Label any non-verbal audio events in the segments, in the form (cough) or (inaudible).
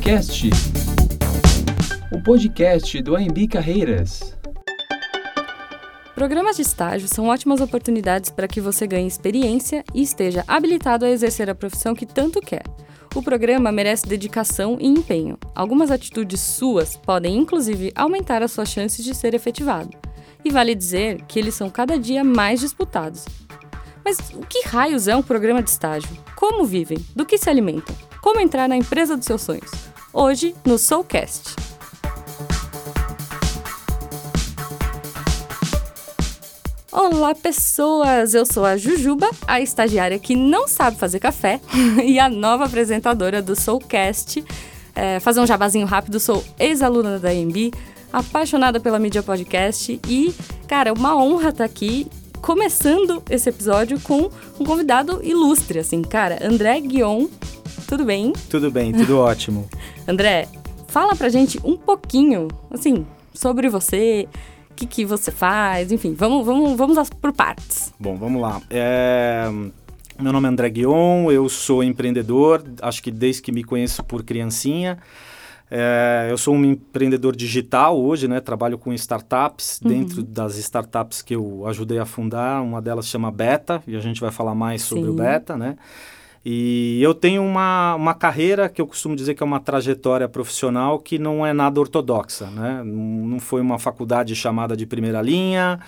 Soulcast, o podcast do AMB Carreiras. Programas de estágio são ótimas oportunidades para que você ganhe experiência e esteja habilitado a exercer a profissão que tanto quer. O programa merece dedicação e empenho. Algumas atitudes suas podem, inclusive, aumentar as suas chances de ser efetivado. E vale dizer que eles são cada dia mais disputados. Mas o que raios é um programa de estágio? Como vivem? Do que se alimentam? Como entrar na empresa dos seus sonhos? Hoje no Soulcast. Olá, pessoas! Eu sou a Jujuba, a estagiária que não sabe fazer café (laughs) e a nova apresentadora do Soulcast. É, fazer um jabazinho rápido, sou ex-aluna da AMB, apaixonada pela mídia podcast e, cara, uma honra estar aqui começando esse episódio com um convidado ilustre, assim, cara, André Guion. Tudo bem? Tudo bem, tudo (laughs) ótimo. André, fala pra gente um pouquinho, assim, sobre você, o que, que você faz, enfim, vamos, vamos, vamos por partes. Bom, vamos lá. É... Meu nome é André Guion, eu sou empreendedor, acho que desde que me conheço por criancinha. É, eu sou um empreendedor digital hoje, né? Trabalho com startups. Uhum. Dentro das startups que eu ajudei a fundar, uma delas chama Beta, e a gente vai falar mais sobre Sim. o Beta, né? E eu tenho uma, uma carreira que eu costumo dizer que é uma trajetória profissional que não é nada ortodoxa, né? Não foi uma faculdade chamada de primeira linha,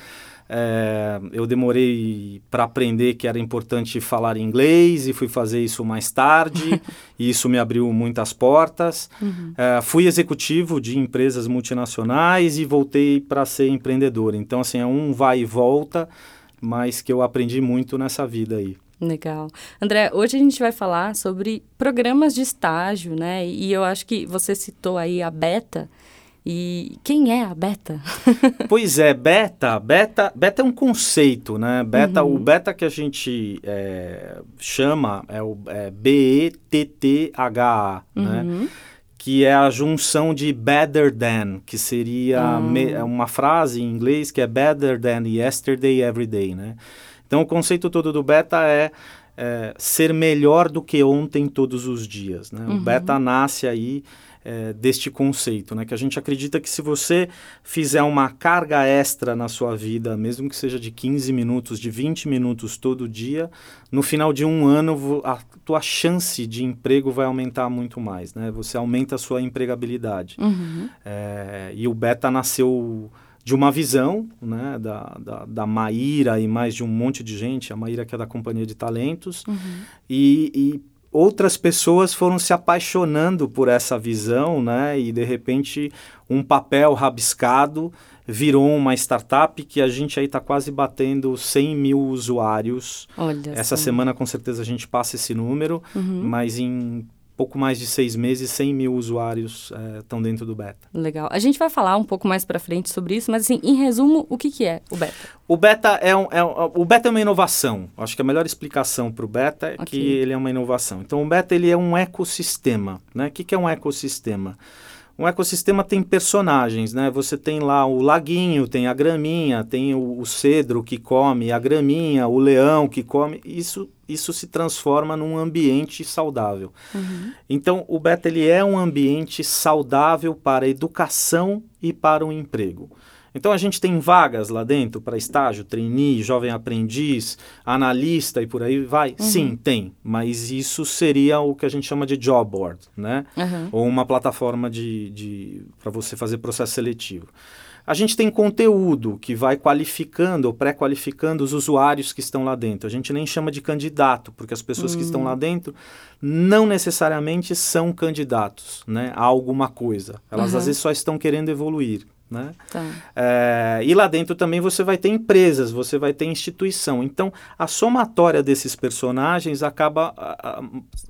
é, eu demorei para aprender que era importante falar inglês e fui fazer isso mais tarde, (laughs) e isso me abriu muitas portas. Uhum. É, fui executivo de empresas multinacionais e voltei para ser empreendedor. Então, assim, é um vai e volta, mas que eu aprendi muito nessa vida aí. Legal. André, hoje a gente vai falar sobre programas de estágio, né? E eu acho que você citou aí a Beta. E quem é a beta? (laughs) pois é, beta, beta, beta é um conceito, né? Beta, uhum. o beta que a gente é, chama é o é B-E-T-T-H-A, né? uhum. né? Que é a junção de better than, que seria uhum. me, é uma frase em inglês que é better than yesterday, every day, né? Então o conceito todo do beta é, é ser melhor do que ontem todos os dias, né? O uhum. beta nasce aí é, deste conceito, né? Que a gente acredita que se você fizer uma carga extra na sua vida, mesmo que seja de 15 minutos, de 20 minutos todo dia, no final de um ano a tua chance de emprego vai aumentar muito mais, né? Você aumenta a sua empregabilidade. Uhum. É, e o Beta nasceu de uma visão né, da, da, da, Maíra e mais de um monte de gente, a Maíra que é da Companhia de Talentos, uhum. e, e outras pessoas foram se apaixonando por essa visão, né? E de repente um papel rabiscado virou uma startup que a gente aí está quase batendo 100 mil usuários. Olha Essa só. semana com certeza a gente passa esse número, uhum. mas em pouco mais de seis meses, 100 mil usuários estão é, dentro do beta. Legal. A gente vai falar um pouco mais para frente sobre isso, mas assim, em resumo, o que, que é o beta? O beta é, um, é um, o beta é uma inovação. Acho que a melhor explicação para o beta é okay. que ele é uma inovação. Então, o beta ele é um ecossistema. Né? O que, que é um ecossistema? um ecossistema tem personagens, né? Você tem lá o laguinho, tem a graminha, tem o, o, cedro que come a graminha, o leão que come. Isso, isso se transforma num ambiente saudável. Uhum. Então, o beta ele é um ambiente saudável para a educação e para o emprego. Então a gente tem vagas lá dentro para estágio, trainee, jovem aprendiz, analista e por aí vai? Uhum. Sim, tem. Mas isso seria o que a gente chama de job board, né? Uhum. Ou uma plataforma de, de para você fazer processo seletivo. A gente tem conteúdo que vai qualificando ou pré-qualificando os usuários que estão lá dentro. A gente nem chama de candidato, porque as pessoas uhum. que estão lá hum. dentro não necessariamente são candidatos né, a alguma coisa. Elas às vezes só estão querendo evoluir. Né? Tá. É, e lá dentro também você vai ter empresas, você vai ter instituição. Então, a somatória desses personagens acaba a,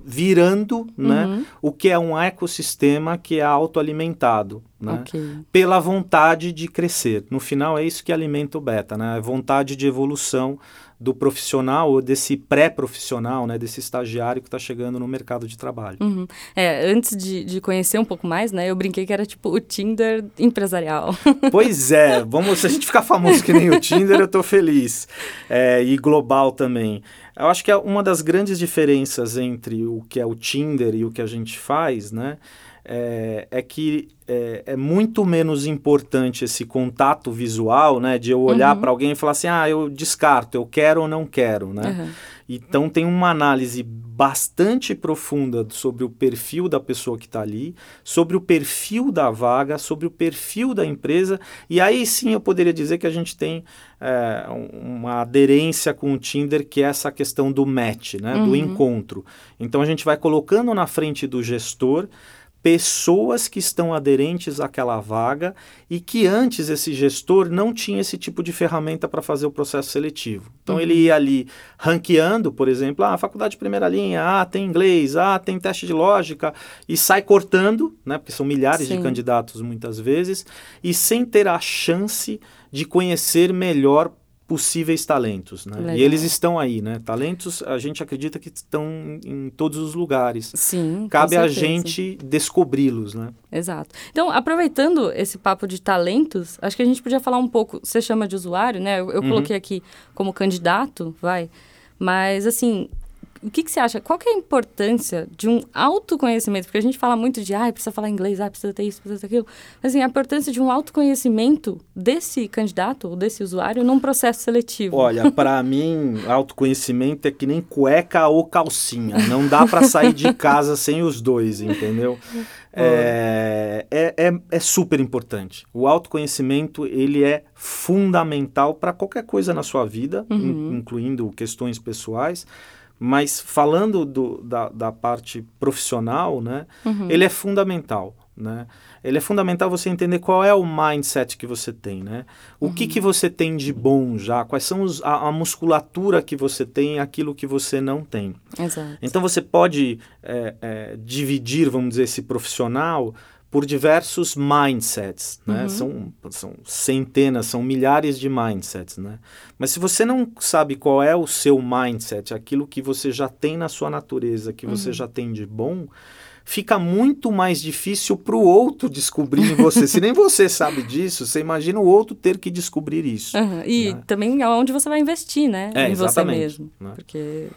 virando né, uhum. o que é um ecossistema que é autoalimentado. Né? Okay. Pela vontade de crescer. No final, é isso que alimenta o beta, né? a vontade de evolução do profissional ou desse pré-profissional, né, desse estagiário que está chegando no mercado de trabalho. Uhum. É, antes de, de conhecer um pouco mais, né, eu brinquei que era tipo o Tinder empresarial. (laughs) Pois é, vamos, se a gente ficar famoso que nem o Tinder, eu estou feliz. É, e global também. Eu acho que é uma das grandes diferenças entre o que é o Tinder e o que a gente faz, né? É, é que é, é, muito menos importante esse contato visual, né? De eu olhar uhum. para alguém e falar assim, ah, eu descarto, eu quero ou não quero, né? Uhum. Então tem uma análise bastante profunda sobre o perfil da pessoa que está ali, sobre o perfil da vaga, sobre o perfil da empresa, e aí sim eu poderia dizer que a gente tem é, uma aderência com o Tinder, que é essa questão do match, né? Uhum. Do encontro. Então a gente vai colocando na frente do gestor pessoas que estão aderentes àquela vaga e que antes esse gestor não tinha esse tipo de ferramenta para fazer o processo seletivo. Então uhum. ele ia ali ranqueando, por exemplo, ah, faculdade de primeira linha, ah, tem inglês, ah, tem teste de lógica e sai cortando, né, porque são milhares Sim. de candidatos muitas vezes, e sem ter a chance de conhecer melhor possíveis talentos, né? E eles estão aí, né? Talentos, a gente acredita que estão em todos os lugares. Sim. Cabe a gente descobri-los, né? Exato. Então, aproveitando esse papo de talentos, acho que a gente podia falar um pouco. Você chama de usuário, né? Eu, eu uhum. coloquei aqui como candidato, vai. Mas assim, o que, que você acha? Qual que é a importância de um autoconhecimento? Porque a gente fala muito de, ah, precisa falar inglês, ah, precisa ter isso, precisa ter aquilo. Mas, assim, a importância de um autoconhecimento desse candidato ou desse usuário num processo seletivo. Olha, para (laughs) mim, autoconhecimento é que nem cueca ou calcinha. Não dá para sair de casa sem os dois, entendeu? (laughs) É, é, é, é, super importante. O autoconhecimento ele é fundamental para qualquer coisa na sua vida, uhum. in, incluindo questões pessoais. Mas falando do, da, da parte profissional, né, uhum. ele é fundamental. Né? Ele é fundamental você entender qual é o mindset que você tem, né? O uhum. que, que você tem de bom já, quais são os, a, a, musculatura que você tem, aquilo que você não tem. Exato. Então você pode é, é, dividir, vamos dizer, esse profissional por diversos mindsets, né? Uhum. São, são centenas, são milhares de mindsets, né? Mas se você não sabe qual é o seu mindset, aquilo que você já tem na sua natureza, que você uhum. já tem de bom, fica muito mais difícil para o outro descobrir em você. se nem você sabe disso, você imagina o outro ter que descobrir isso. Uhum. E né? também aonde você vai investir, né? É, em você mesmo. Né? Porque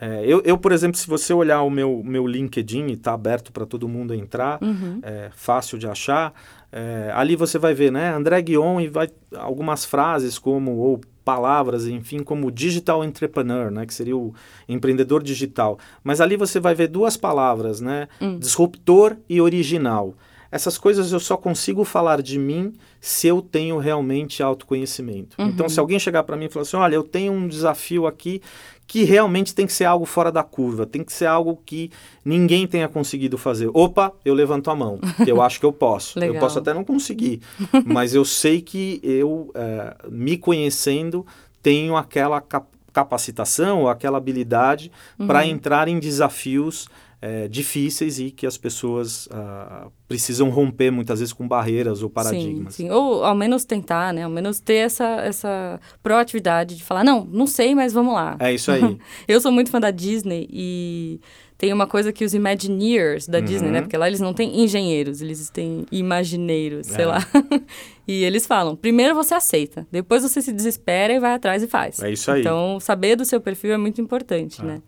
é, eu, eu, por exemplo, se você olhar o meu, meu LinkedIn, está aberto para todo mundo entrar, uhum. é fácil de achar. É, ali você vai ver, né, André Guion e vai algumas frases como ou palavras, enfim, como digital entrepreneur, né, que seria o empreendedor digital. Mas ali você vai ver duas palavras, né, uhum. disruptor e original. Essas coisas eu só consigo falar de mim se eu tenho realmente autoconhecimento. Uhum. Então, se alguém chegar para mim e falar assim: olha, eu tenho um desafio aqui que realmente tem que ser algo fora da curva, tem que ser algo que ninguém tenha conseguido fazer. Opa, eu levanto a mão, eu acho que eu posso. (laughs) eu posso até não conseguir, mas eu sei que eu, é, me conhecendo, tenho aquela cap capacitação ou aquela habilidade uhum. para entrar em desafios é, difíceis e que as pessoas uh, precisam romper muitas vezes com barreiras ou paradigmas. Sim, sim, ou ao menos tentar, né? Ao menos ter essa, essa proatividade de falar, não, não sei, mas vamos lá. É isso aí. (laughs) Eu sou muito fã da Disney e tem uma coisa que os Imagineers da uhum. Disney, né? Porque lá eles não têm engenheiros, eles têm imagineiros, sei é. lá. (laughs) e eles falam: primeiro você aceita, depois você se desespera e vai atrás e faz. É isso aí. Então, saber do seu perfil é muito importante, é. né?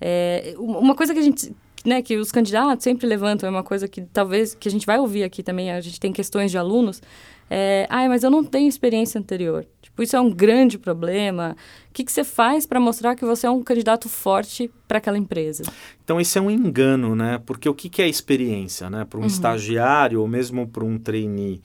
É, uma coisa que a gente né, que os candidatos sempre levantam, é uma coisa que talvez que a gente vai ouvir aqui também, a gente tem questões de alunos, é, ah, mas eu não tenho experiência anterior. Tipo, isso é um grande problema. O que, que você faz para mostrar que você é um candidato forte para aquela empresa? Então, isso é um engano, né? Porque o que, que é experiência, né? Para um uhum. estagiário ou mesmo para um trainee?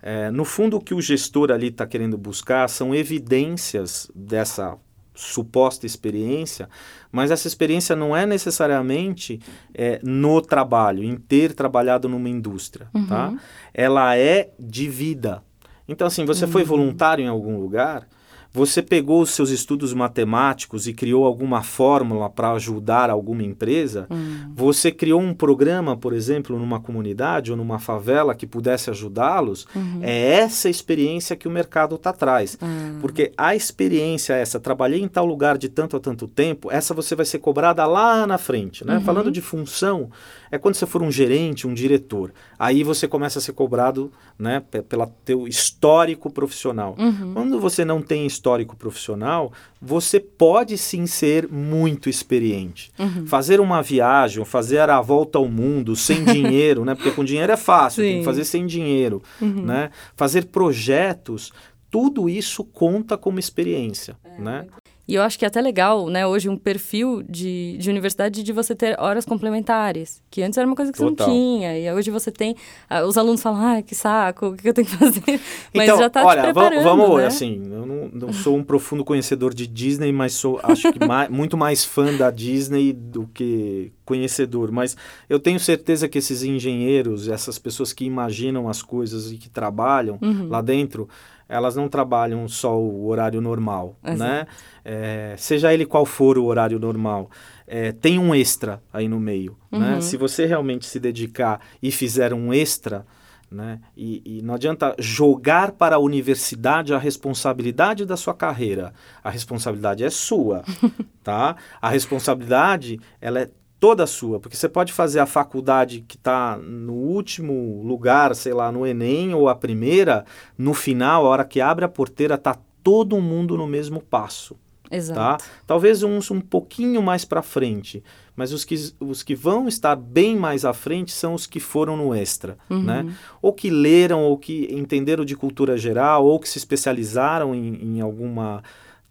É, no fundo, o que o gestor ali está querendo buscar são evidências dessa suposta experiência, mas essa experiência não é necessariamente é, no trabalho, em ter trabalhado numa indústria, tá? uhum. tá? Ela é de vida. Então, assim, você uhum. foi voluntário em algum lugar, você pegou os seus estudos matemáticos e criou alguma fórmula para ajudar alguma empresa? Hum. Você criou um programa, por exemplo, numa comunidade ou numa favela que pudesse ajudá-los? Uhum. É essa experiência que o mercado está atrás. Uhum. Porque a experiência essa, trabalhei em tal lugar de tanto a tanto tempo, essa você vai ser cobrada lá na frente. Né? Uhum. Falando de função, é quando você for um gerente, um diretor. Aí você começa a ser cobrado né, pelo teu histórico profissional. Uhum. Quando você não tem histórico, profissional, você pode sim ser muito experiente. Uhum. Fazer uma viagem, fazer a volta ao mundo sem (laughs) dinheiro, né? Porque com dinheiro é fácil, sim. tem que fazer sem dinheiro, uhum. né? Fazer projetos, tudo isso conta como experiência, é, né? E eu acho que é até legal, né, hoje, um perfil de, de universidade de você ter horas complementares, que antes era uma coisa que você Total. não tinha, e hoje você tem, uh, os alunos falam, ai, que saco, o que eu tenho que fazer? (laughs) Mas então, já está olha, te preparando, vamos, né? assim, eu não, não, sou um profundo conhecedor de Disney, mas sou, acho que mais, (laughs) muito mais fã da Disney do que conhecedor, mas eu tenho certeza que esses engenheiros, essas pessoas que imaginam as coisas e que trabalham uhum. lá dentro, elas não trabalham só o horário normal, Exato. né? É, seja ele qual for o horário normal, é, tem um extra aí no meio, né? uhum. né? Se você realmente se dedicar e fizer um extra, né? E, e, não adianta jogar para a universidade a responsabilidade da sua carreira. A responsabilidade é sua, (laughs) tá? A responsabilidade ela é toda sua, porque você pode fazer a faculdade que está no último lugar, sei lá, no Enem ou a primeira, no final, a hora que abre a porteira, tá todo mundo no mesmo passo. Tá? Exato. Tá? Talvez uns um pouquinho mais para frente, mas os que, os que vão estar bem mais à frente são os que foram no extra, uhum. né? Ou que leram, ou que entenderam de cultura geral, ou que se especializaram em, em alguma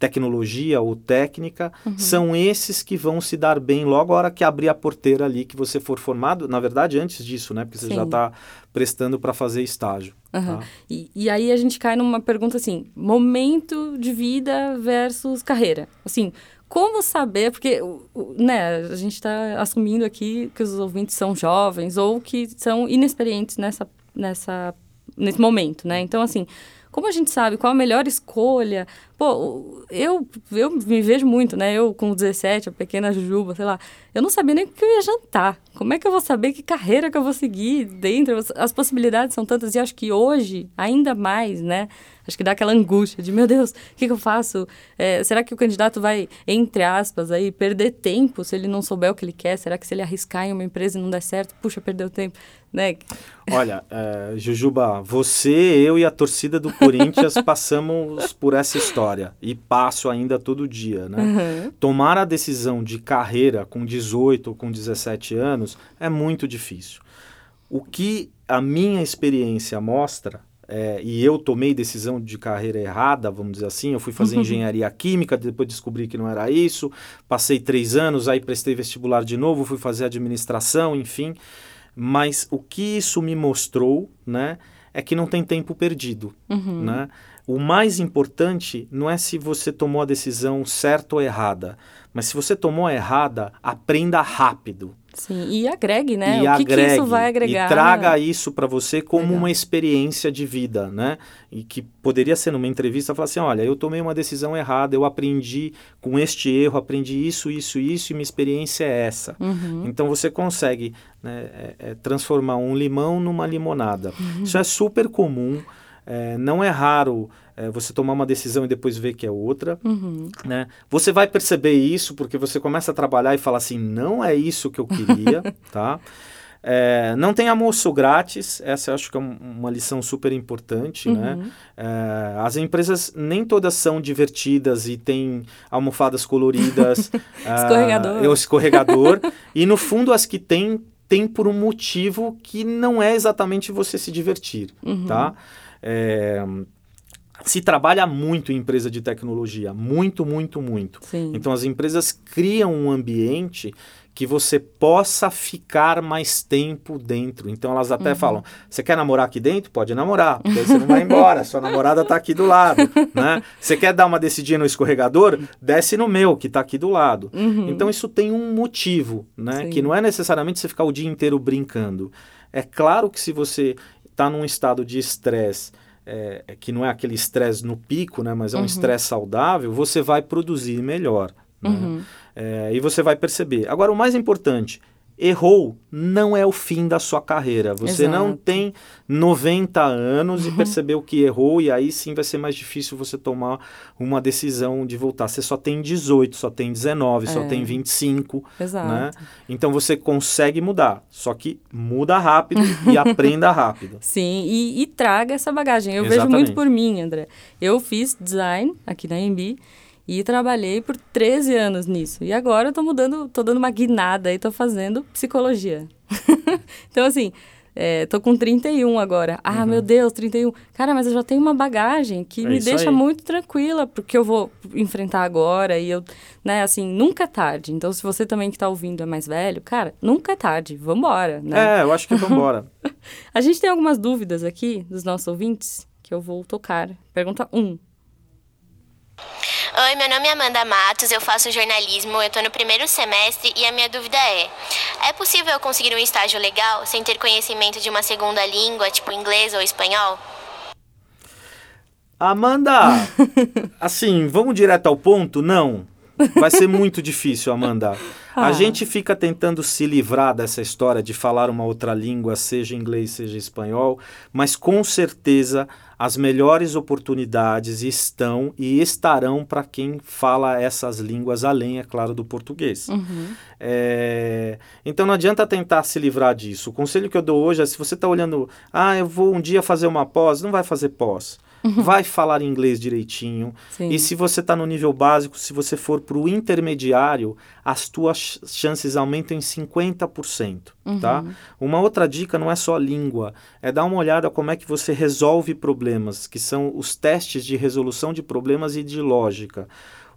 tecnologia ou técnica, uhum. são esses que vão se dar bem logo a hora que abrir a porteira ali que você for formado. Na verdade, antes disso, né? Porque você Sim. já está prestando para fazer estágio. Uhum. Tá? E, e, aí a gente cai numa pergunta assim: momento de vida versus carreira. Assim, como saber? Porque né, a gente está assumindo aqui que os ouvintes são jovens ou que são inexperientes nessa, nessa, nesse momento, né? Então, assim como a gente sabe qual a melhor escolha? Pô, eu, eu me vejo muito, né? Eu com 17, a pequena Jujuba, sei lá. Eu não sabia nem o que eu ia jantar. Como é que eu vou saber que carreira que eu vou seguir dentro? As possibilidades são tantas e acho que hoje, ainda mais, né? Acho que dá aquela angústia de, meu Deus, o que, que eu faço? É, será que o candidato vai, entre aspas, aí, perder tempo se ele não souber o que ele quer? Será que se ele arriscar em uma empresa e não der certo, puxa, perdeu tempo? Né? Olha, é, Jujuba, você, eu e a torcida do Corinthians (laughs) passamos por essa história e passo ainda todo dia, né? Uhum. Tomar a decisão de carreira com 18 ou com 17 anos é muito difícil. O que a minha experiência mostra é, e eu tomei decisão de carreira errada, vamos dizer assim. Eu fui fazer (laughs) engenharia química, depois descobri que não era isso. Passei três anos, aí prestei vestibular de novo, fui fazer administração, enfim. Mas o que isso me mostrou, né, é que não tem tempo perdido, uhum. né? O mais importante não é se você tomou a decisão certa ou errada, mas se você tomou a errada, aprenda rápido. Sim, e agregue, né? E o que, agregue, que isso vai agregar? E traga isso para você como Legal. uma experiência de vida, né? E que poderia ser numa entrevista falar assim, olha, eu tomei uma decisão errada, eu aprendi com este erro, aprendi isso, isso, isso, e minha experiência é essa. Uhum. Então você consegue né, é, é, transformar um limão numa limonada. Uhum. Isso é super comum. É, não é raro é, você tomar uma decisão e depois ver que é outra. Uhum. Né? Você vai perceber isso porque você começa a trabalhar e fala assim, não é isso que eu queria, (laughs) tá? É, não tem almoço grátis, essa eu acho que é uma lição super importante, né? uhum. né? É, as empresas nem todas são divertidas e tem almofadas coloridas. (laughs) escorregador. É, o escorregador. e no fundo as que tem, tem por um motivo que não é exatamente você se divertir, uhum. tá? É, se trabalha muito em empresa de tecnologia, muito, muito, muito. Sim. Então as empresas criam um ambiente que você possa ficar mais tempo dentro. Então elas até uhum. falam: você quer namorar aqui dentro? Pode namorar, porque você não vai embora, sua namorada está aqui do lado. (laughs) Né? Você quer dar uma descidinha no escorregador? Desce no meu, que está aqui do lado. Uhum. Então isso tem um motivo, né? Que não é necessariamente você ficar o dia inteiro brincando. É claro que se você está num estado de estresse é, é, que não é aquele estresse no pico, né, mas é um uhum. estresse saudável, você vai produzir melhor. Né? Uhum. É, e você vai perceber. Agora, o mais importante, errou, não é o fim da sua carreira. Você Exato. não tem 90 anos e uhum. percebeu que errou, e aí sim vai ser mais difícil você tomar uma decisão de voltar. Você só tem 18, só tem 19, é. só tem 25. Exato. Né? Então você consegue mudar, só que muda rápido e (laughs) aprenda rápido. Sim, e, e traga essa bagagem. Eu Exatamente. vejo muito por mim, André. Eu fiz design aqui na MB e trabalhei por 13 anos nisso. E agora eu tô mudando, tô dando uma guinada e tô fazendo psicologia. (laughs) então, assim, é, tô com 31 agora. Ah, uhum. meu Deus, 31. Cara, mas eu já tenho uma bagagem que é me deixa aí. muito tranquila porque eu vou enfrentar agora. E eu, né, assim, nunca é tarde. Então, se você também que tá ouvindo é mais velho, cara, nunca é tarde. Vambora, né? É, eu acho que vambora. (laughs) A gente tem algumas dúvidas aqui dos nossos ouvintes que eu vou tocar. Pergunta 1. Um. Oi, meu nome é Amanda Matos, eu faço jornalismo, eu estou no primeiro semestre e a minha dúvida é: é possível eu conseguir um estágio legal sem ter conhecimento de uma segunda língua, tipo inglês ou espanhol? Amanda, (laughs) assim, vamos direto ao ponto? Não. Vai ser muito (laughs) difícil, Amanda. Ah. A gente fica tentando se livrar dessa história de falar uma outra língua, seja inglês, seja espanhol, mas com certeza as melhores oportunidades estão e estarão para quem fala essas línguas, além, é claro, do português. Uhum. É... Então não adianta tentar se livrar disso. O conselho que eu dou hoje é: se você está olhando, ah, eu vou um dia fazer uma pós, não vai fazer pós. Uhum. (laughs) Vai falar inglês direitinho. Sim. E se você está no nível básico, se você for para o intermediário, as tuas chances aumentam em 50%. Uhum. Tá? Uma outra dica não é só língua, é dar uma olhada como é que você resolve problemas, que são os testes de resolução de problemas e de lógica.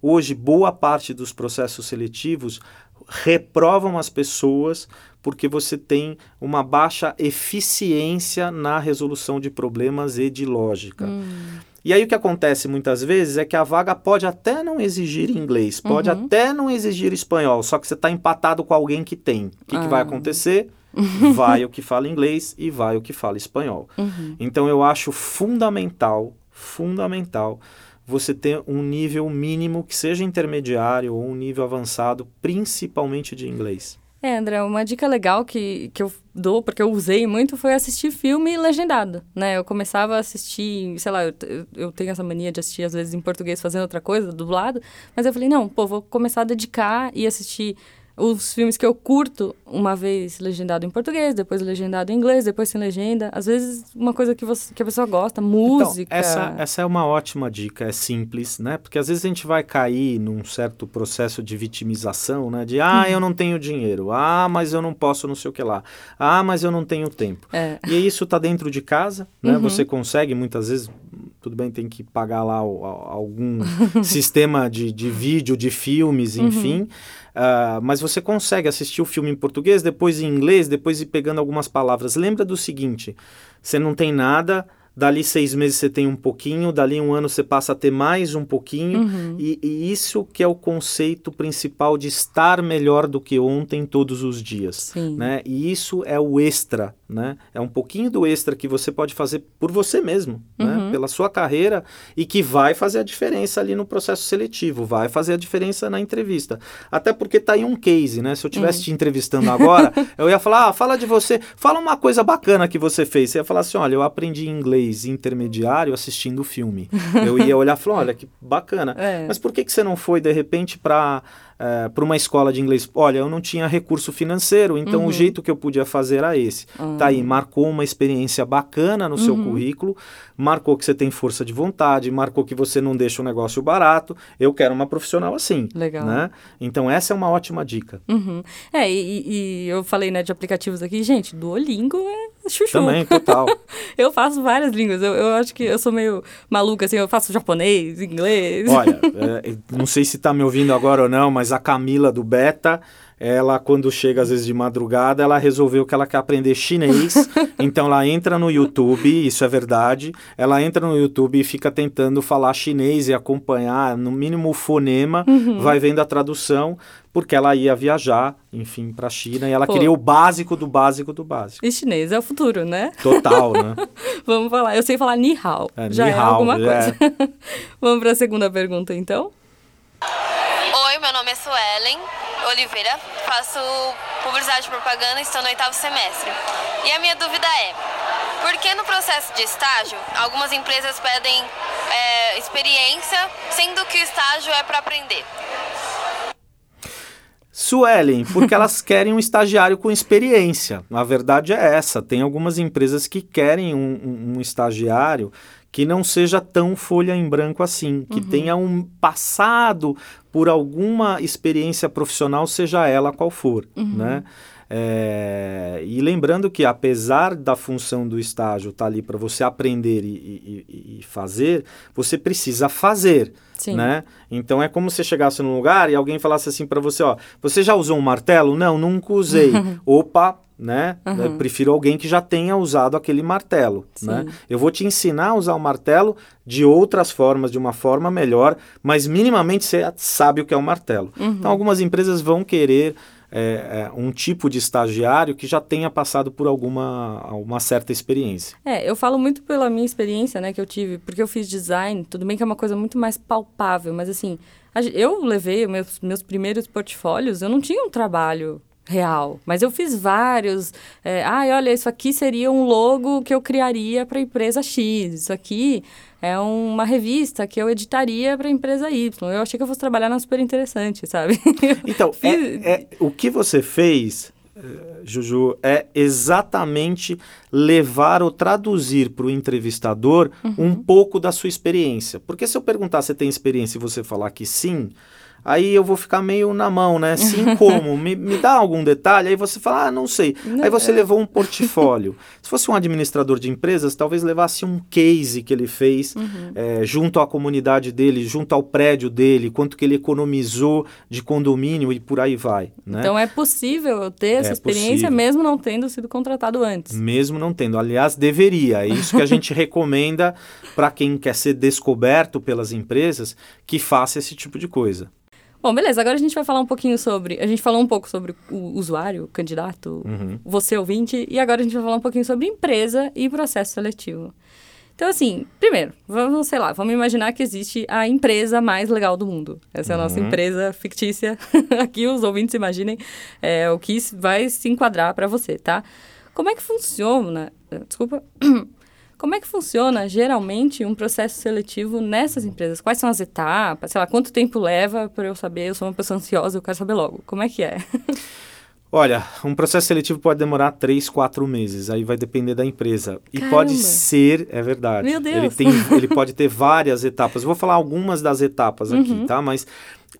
Hoje, boa parte dos processos seletivos reprovam as pessoas porque você tem uma baixa eficiência na resolução de problemas e de lógica. Hum. E aí o que acontece muitas vezes é que a vaga pode até não exigir inglês, pode uhum. até não exigir espanhol, só que você está empatado com alguém que tem. O que, ah. que vai ah. acontecer? (laughs) vai o que fala inglês e vai o que fala espanhol. Uhum. Então eu acho fundamental, fundamental você ter um nível mínimo que seja intermediário ou um nível avançado, principalmente de inglês. É, André, uma dica legal que, que eu dou, porque eu usei muito, foi assistir filme legendado, né? Eu começava a assistir, sei lá, eu, eu tenho essa mania de assistir, às vezes, em português fazendo outra coisa, dublado, mas eu falei, não, pô, vou começar a dedicar e assistir os filmes que eu curto, uma vez legendado em português, depois legendado em inglês, depois sem legenda. Às vezes, uma coisa que, você, que a pessoa gosta, música. Então, essa, essa é uma ótima dica, é simples, né? Porque às vezes a gente vai cair num certo processo de vitimização, né? De, ah, eu não tenho dinheiro. Ah, mas eu não posso não sei o que lá. Ah, mas eu não tenho tempo. É. E isso está dentro de casa, né? Uhum. Você consegue, muitas vezes, tudo bem, tem que pagar lá algum (laughs) sistema de, de vídeo, de filmes, uhum. enfim. Uhum. Uh, mas você consegue assistir o filme em português, depois em inglês, depois ir pegando algumas palavras. Lembra do seguinte: você não tem nada, dali seis meses você tem um pouquinho, dali um ano você passa a ter mais um pouquinho, uhum. e, e, isso que é o conceito principal de estar melhor do que ontem todos os dias. Né? E isso é o extra né? É um pouquinho do extra que você pode fazer por você mesmo, né? Uhum. pela sua carreira e que vai fazer a diferença ali no processo seletivo, vai fazer a diferença na entrevista. Até porque tá aí um case, né? Se eu estivesse uhum. te entrevistando agora, (laughs) eu ia falar, ah, fala de você, fala uma coisa bacana que você fez. Você ia falar assim, olha, eu aprendi inglês intermediário assistindo filme. Eu ia olhar e falar, olha, que bacana. É. Mas por que, que você não foi, de repente, para é, para uma escola de inglês, olha, eu não tinha recurso financeiro, então uhum. o jeito que eu podia fazer era esse. Uhum. Tá aí, marcou uma experiência bacana no uhum. seu currículo, marcou que você tem força de vontade, marcou que você não deixa o negócio barato. Eu quero uma profissional assim. Legal. Né? Então essa é uma ótima dica. Uhum. É, e, e, eu falei né, de aplicativos aqui, gente, Duolingo é chuchu. Também, total. (laughs) eu faço várias línguas, eu, eu acho que eu sou meio maluca, assim, eu faço japonês, inglês. Olha, é, não sei se está me ouvindo agora ou não, mas a Camila do Beta, ela quando chega às vezes de madrugada, ela resolveu que ela quer aprender chinês. (laughs) então ela entra no YouTube, isso é verdade. Ela entra no YouTube e fica tentando falar chinês e acompanhar no mínimo o fonema, uhum. vai vendo a tradução, porque ela ia viajar, enfim, para a China e ela Pô. queria o básico do básico do básico. E chinês é o futuro, né? Total, né? (laughs) Vamos falar. Eu sei falar ni hao. É, Já ni é alguma é. coisa. (laughs) Vamos para a segunda pergunta, então? Oi, meu nome é Suelen Oliveira, faço publicidade e propaganda, estou no oitavo semestre. E a minha dúvida é, por que no processo de estágio algumas empresas pedem é, experiência, sendo que o estágio é para aprender? Suelen, porque elas (laughs) querem um estagiário com experiência. A verdade é essa. Tem algumas empresas que querem um, um, um estagiário que não seja tão folha em branco assim, que uhum. tenha um passado por alguma experiência profissional, seja ela qual for, uhum. né? É, e lembrando que apesar da função do estágio estar tá ali para você aprender e, e, e, fazer, você precisa fazer, Sim. né? Então é como se você chegasse num lugar e alguém falasse assim para você, ó, você já usou um martelo? Não, nunca usei. (laughs) Opa, né? Uhum. Eu prefiro alguém que já tenha usado aquele martelo, né? Eu vou te ensinar a usar o martelo de outras formas, de uma forma melhor, mas minimamente você sabe o que é o martelo. Uhum. Então algumas empresas vão querer é, é, um tipo de estagiário que já tenha passado por alguma uma certa experiência. É, eu falo muito pela minha experiência, né, que eu tive, porque eu fiz design, tudo bem que é uma coisa muito mais palpável, mas assim, eu levei meus, meus primeiros portfólios, eu não tinha um trabalho real. Mas eu fiz vários. É, ah, olha, isso aqui seria um logo que eu criaria para a empresa X. Isso aqui é uma revista que eu editaria para a empresa Y. Eu achei que eu fosse trabalhar na super interessante, sabe? (laughs) Então, fiz... é, é, o que você fez, eh, Juju, é exatamente levar ou traduzir para o entrevistador uhum. um pouco da sua experiência. Porque se eu perguntar se tem experiência e você falar que sim, aí eu vou ficar meio na mão, né? Sim, (laughs) como? me, me dá algum detalhe? Aí você fala, ah, não sei. Não, aí você é. levou um (laughs) portfólio. Se fosse um administrador de empresas, talvez levasse um case que ele fez uhum. é, junto à comunidade dele, junto ao prédio dele, quanto que ele economizou de condomínio e por aí vai. Né? Então é possível eu ter essa é experiência possível. mesmo não tendo sido contratado antes. Mesmo não tendo. Aliás, deveria. É isso que a gente (laughs) recomenda para quem quer ser descoberto pelas empresas que faça esse tipo de coisa. Bom, beleza. Agora a gente vai falar um pouquinho sobre. A gente falou um pouco sobre o usuário, o candidato, uhum. você ouvinte, e agora a gente vai falar um pouquinho sobre empresa e processo seletivo. Então, assim, primeiro, vamos, sei lá, vamos imaginar que existe a empresa mais legal do mundo. Essa é a nossa uhum. empresa fictícia. (laughs) Aqui os ouvintes imaginem é, o que vai se enquadrar para você, tá? Como é que funciona? Desculpa. Como é que funciona geralmente um processo seletivo nessas empresas? Quais são as etapas? Sei lá, quanto tempo leva para eu saber? Eu sou uma pessoa ansiosa, eu quero saber logo. Como é que é? (laughs) Olha, um processo seletivo pode demorar três, quatro meses, aí vai depender da empresa. E Caramba. pode ser, é verdade. Meu Deus. Ele, tem, ele (laughs) pode ter várias etapas. Eu vou falar algumas das etapas aqui, uhum. tá? Mas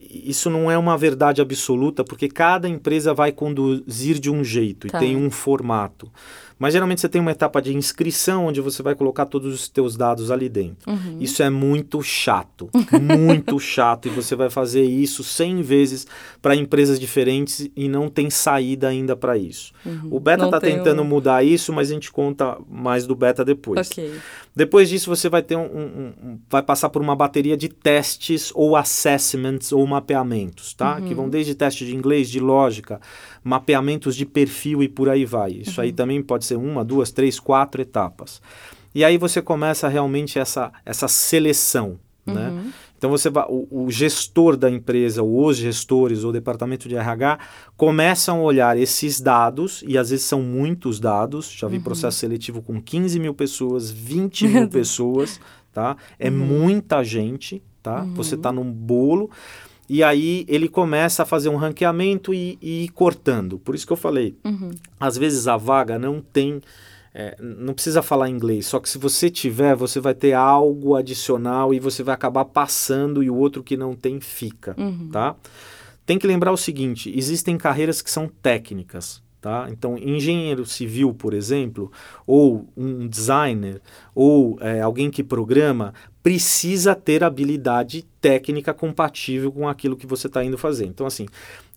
isso não é uma verdade absoluta, porque cada empresa vai conduzir de um jeito tá. e tem um formato. Mas geralmente você tem uma etapa de inscrição onde você vai colocar todos os teus dados ali dentro. Uhum. Isso é muito chato, muito (laughs) chato e você vai fazer isso 100 vezes para empresas diferentes e não tem saída ainda para isso. Uhum. O Beta está tentando um... mudar isso, mas a gente conta mais do Beta depois. Okay. Depois disso você vai ter um, um, um, vai passar por uma bateria de testes ou assessments ou mapeamentos, tá? Uhum. Que vão desde teste de inglês, de lógica, mapeamentos de perfil e por aí vai. Isso aí uhum. também pode ser uma, duas, três, quatro etapas. E aí você começa realmente essa, essa seleção, né? uhum. Então você vai, o, o, gestor da empresa, ou os gestores, ou o departamento de RH, começam a olhar esses dados, e às vezes são muitos dados. Já vi uhum. processo seletivo com 15 mil pessoas, 20 mil pessoas, tá? É uhum. muita gente, tá? Você está num bolo. E aí ele começa a fazer um ranqueamento e, e ir cortando. Por isso que eu falei, uhum. às vezes a vaga não tem. É, não precisa falar inglês, só que se você tiver, você vai ter algo adicional e você vai acabar passando e o outro que não tem fica, uhum. tá? Tem que lembrar o seguinte, existem carreiras que são técnicas, Tá? Então, engenheiro civil, por exemplo, ou um designer, ou é, alguém que programa, precisa ter habilidade técnica compatível com aquilo que você está indo fazer. Então, assim,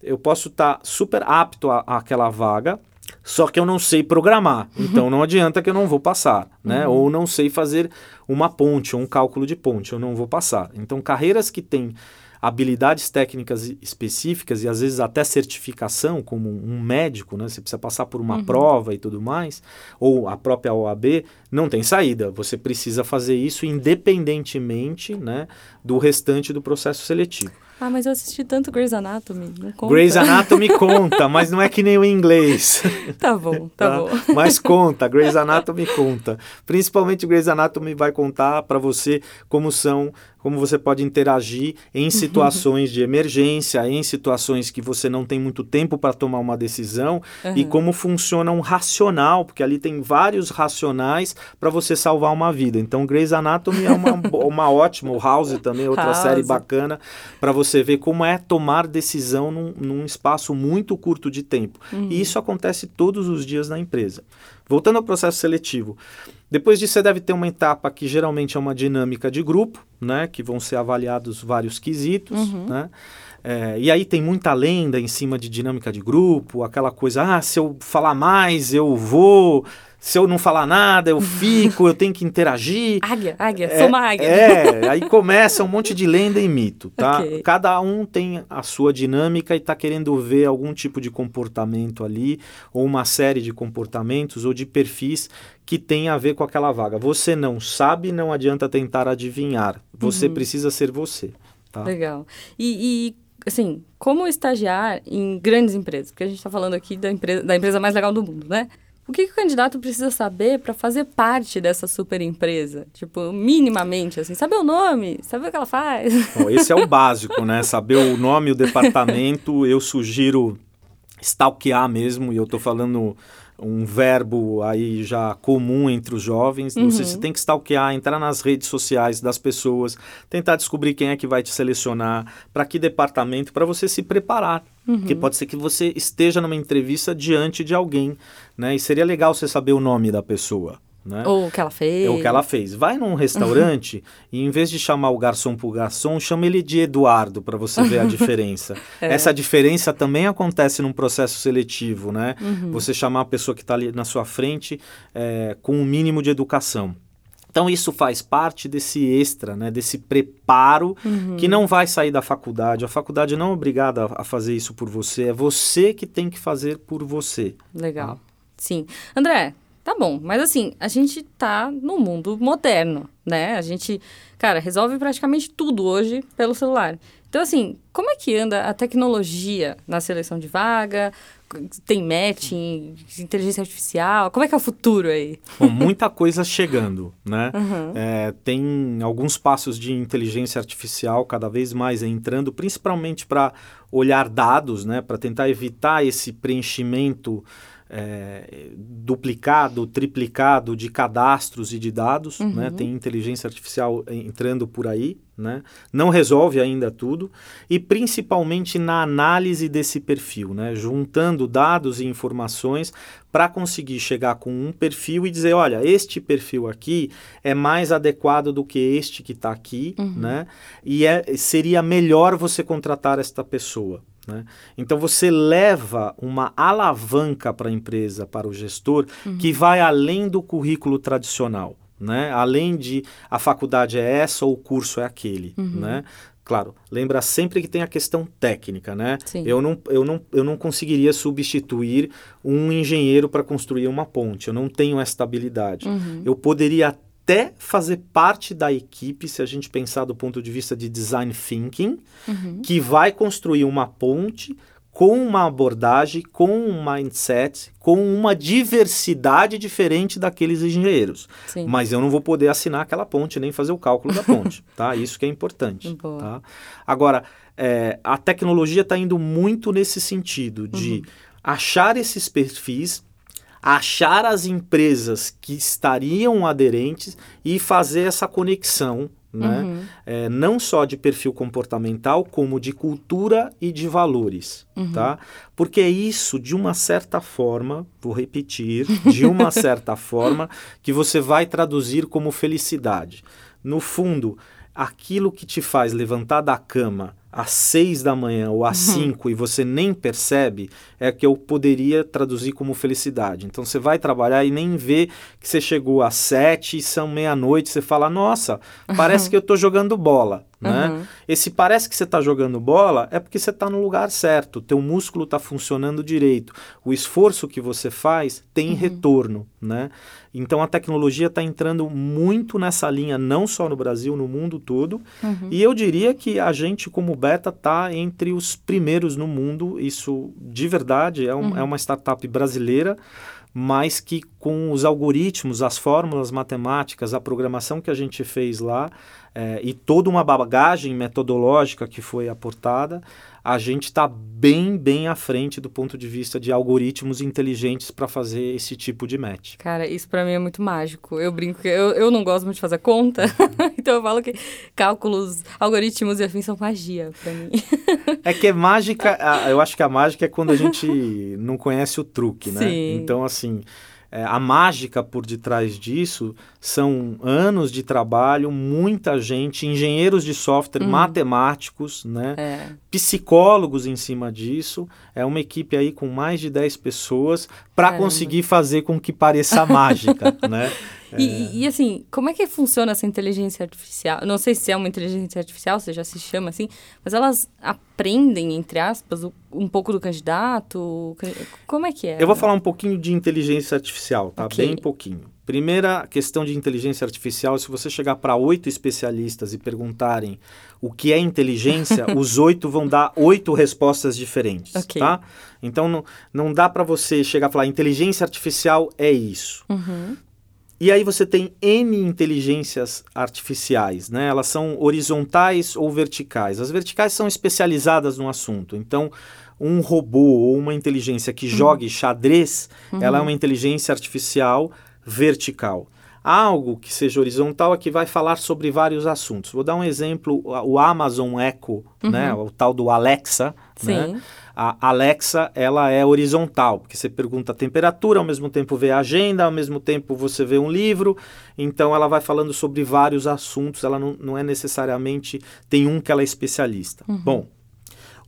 eu posso estar tá super apto àquela vaga, só que eu não sei programar. Então, não adianta que eu não vou passar, né? Uhum. Ou não sei fazer uma ponte, ou um cálculo de ponte, eu não vou passar. Então, carreiras que têm habilidades técnicas específicas e às vezes até certificação, como um médico, né? Você precisa passar por uma uhum. prova e tudo mais, ou a própria OAB, não tem saída. Você precisa fazer isso independentemente né, do restante do processo seletivo. Ah, mas eu assisti tanto Grey's Anatomy, não conta. Grey's Anatomy (laughs) conta, mas não é que nem o inglês. (laughs) tá bom, tá, tá, bom. (laughs) Mas conta, Grey's Anatomy conta. Principalmente Grey's Anatomy vai contar para você como são como você pode interagir em situações de emergência, em situações que você não tem muito tempo para tomar uma decisão uhum. e como funciona um racional, porque ali tem vários racionais para você salvar uma vida. Então, Grey's Anatomy é uma, uma ótima, o House também é outra House. série bacana para você ver como é tomar decisão num, num espaço muito curto de tempo. Uhum. E isso acontece todos os dias na empresa. Voltando ao processo seletivo, depois disso, você deve ter uma etapa que geralmente é uma dinâmica de grupo, né? Que vão ser avaliados vários quesitos, uhum. né? É, e aí tem muita lenda em cima de dinâmica de grupo, aquela coisa, ah, se eu falar mais, eu vou se eu não falar nada, eu (laughs) fico, eu tenho que interagir. Águia, águia, é, sou uma águia. É, aí começa um monte de lenda e mito, tá? Okay. Cada um tem a sua dinâmica e está querendo ver algum tipo de comportamento ali, ou uma série de comportamentos ou de perfis que tem a ver com aquela vaga. Você não sabe, não adianta tentar adivinhar. Você uhum. precisa ser você. Tá? Legal. E, e assim, como estagiar em grandes empresas? Porque a gente está falando aqui da empresa, da empresa mais legal do mundo, né? O que, que o candidato precisa saber para fazer parte dessa super empresa? Tipo, minimamente, assim, saber o nome, saber o que ela faz. (laughs) Bom, esse é o básico, né? Saber o nome, o departamento. Eu sugiro stalkear mesmo, e eu estou falando um verbo aí já comum entre os jovens. Uhum. Você tem que stalkear, entrar nas redes sociais das pessoas, tentar descobrir quem é que vai te selecionar, para que departamento, para você se preparar. Uhum. Porque pode ser que você esteja numa entrevista diante de alguém, né? E seria legal você saber o nome da pessoa. Né? Ou o que ela fez. O que ela fez. Vai num restaurante uhum. (laughs) e em vez de chamar o garçom por garçom, chama ele de Eduardo para você ver a (laughs) diferença. é. Essa diferença também acontece num processo seletivo, né? Uhum. Você chamar a pessoa que está ali na sua frente é, com um mínimo de educação. Então isso faz parte desse extra, né, desse preparo uhum. que não vai sair da faculdade. A faculdade não é obrigada a fazer isso por você, é você que tem que fazer por você. Legal. Tá? Sim. André, Tá bom, mas assim, a gente tá no mundo moderno, né? A gente, cara, resolve praticamente tudo hoje pelo celular. Então, assim, como é que anda a tecnologia na seleção de vaga? Tem matching, inteligência artificial? Como é que é o futuro aí? Bom, muita coisa chegando, né? (laughs) Uhum. É, tem alguns passos de inteligência artificial cada vez mais entrando, principalmente para olhar dados, né? Para tentar evitar esse preenchimento é, duplicado, triplicado de cadastros e de dados, uhum. né? tem inteligência artificial entrando por aí, né? não resolve ainda tudo, e principalmente na análise desse perfil, né? juntando dados e informações para conseguir chegar com um perfil e dizer, olha, este perfil aqui é mais adequado do que este que está aqui, uhum. né? e é, seria melhor você contratar esta pessoa. Né? Então você leva uma alavanca para a empresa, para o gestor, uhum. que vai além do currículo tradicional. Né? Além de a faculdade é essa ou o curso é aquele. Uhum. Né? Claro, lembra sempre que tem a questão técnica, né? Sim. Eu, não, eu, não, eu não conseguiria substituir um engenheiro para construir uma ponte, eu não tenho essa habilidade. Uhum. Eu poderia até fazer parte da equipe, se a gente pensar do ponto de vista de design thinking, uhum. que vai construir uma ponte com uma abordagem, com um mindset, com uma diversidade diferente daqueles engenheiros. Sim. Mas eu não vou poder assinar aquela ponte, nem fazer o cálculo da ponte, (laughs) tá? Isso que é importante, (laughs) tá? Agora, é, a tecnologia está indo muito nesse sentido de uhum. achar esses perfis achar as empresas que estariam aderentes e fazer essa conexão, né? Uhum. É, não só de perfil comportamental, como de cultura e de valores, uhum. tá? Porque é isso, de uma certa forma, vou repetir, de uma (laughs) certa forma, que você vai traduzir como felicidade. No fundo, aquilo que te faz levantar da cama às seis da manhã ou às uhum. cinco e você nem percebe, é que eu poderia traduzir como felicidade. Então você vai trabalhar e nem vê que você chegou às sete e são meia-noite, você fala, nossa, parece uhum. (laughs) que eu estou jogando bola. Né? Uhum. Esse parece que você está jogando bola é porque você está no lugar certo, teu músculo está funcionando direito, o esforço que você faz tem retorno, né? Então a tecnologia está entrando muito nessa linha, não só no Brasil, no mundo todo. E eu diria que a gente, como Beta, está entre os primeiros no mundo. Isso de verdade é, um- é uma startup brasileira, mas que com os algoritmos, as fórmulas matemáticas, a programação que a gente fez lá eh, e toda uma bagagem metodológica que foi aportada, a gente está bem, bem à frente do ponto de vista de algoritmos inteligentes para fazer esse tipo de match. Cara, isso pra mim é muito mágico. Eu brinco que eu, eu não gosto muito de fazer conta, (laughs) então eu falo que cálculos, algoritmos e afins são magia pra mim. (laughs) É que é mágica, eu acho que a mágica é quando a gente não conhece o truque, né? Sim. Então, assim, é, a mágica por detrás disso são anos de trabalho, muita gente, engenheiros de software, matemáticos, né? É. Psicólogos em cima disso. É uma equipe aí com mais de 10 pessoas para conseguir fazer com que pareça mágica, (laughs) né? E, e- e, assim, como é que funciona essa inteligência artificial? Não sei se é uma inteligência artificial, se já se chama assim, mas elas aprendem, entre aspas, um pouco do candidato? Como é que é? Eu vou falar um pouquinho de inteligência artificial, tá? Ok. Bem pouquinho. Primeira questão de inteligência artificial, se você chegar para oito especialistas e perguntarem o que é inteligência, (laughs) os oito vão dar oito respostas diferentes, Ok. tá? Então não, não dá para você chegar e falar inteligência artificial é isso. Uhum. E aí você tem N inteligências artificiais, né? Elas são horizontais ou verticais. As verticais são especializadas no assunto. Então, um robô ou uma inteligência que jogue xadrez, ela é uma inteligência artificial vertical. Algo que seja horizontal é que vai falar sobre vários assuntos. Vou dar um exemplo, o Amazon Echo, né? O tal do Alexa, né? A Alexa, ela é horizontal, porque você pergunta a temperatura, ao mesmo tempo vê a agenda, ao mesmo tempo você vê um livro, então ela vai falando sobre vários assuntos, ela não, não é necessariamente, tem um que ela é especialista. Bom,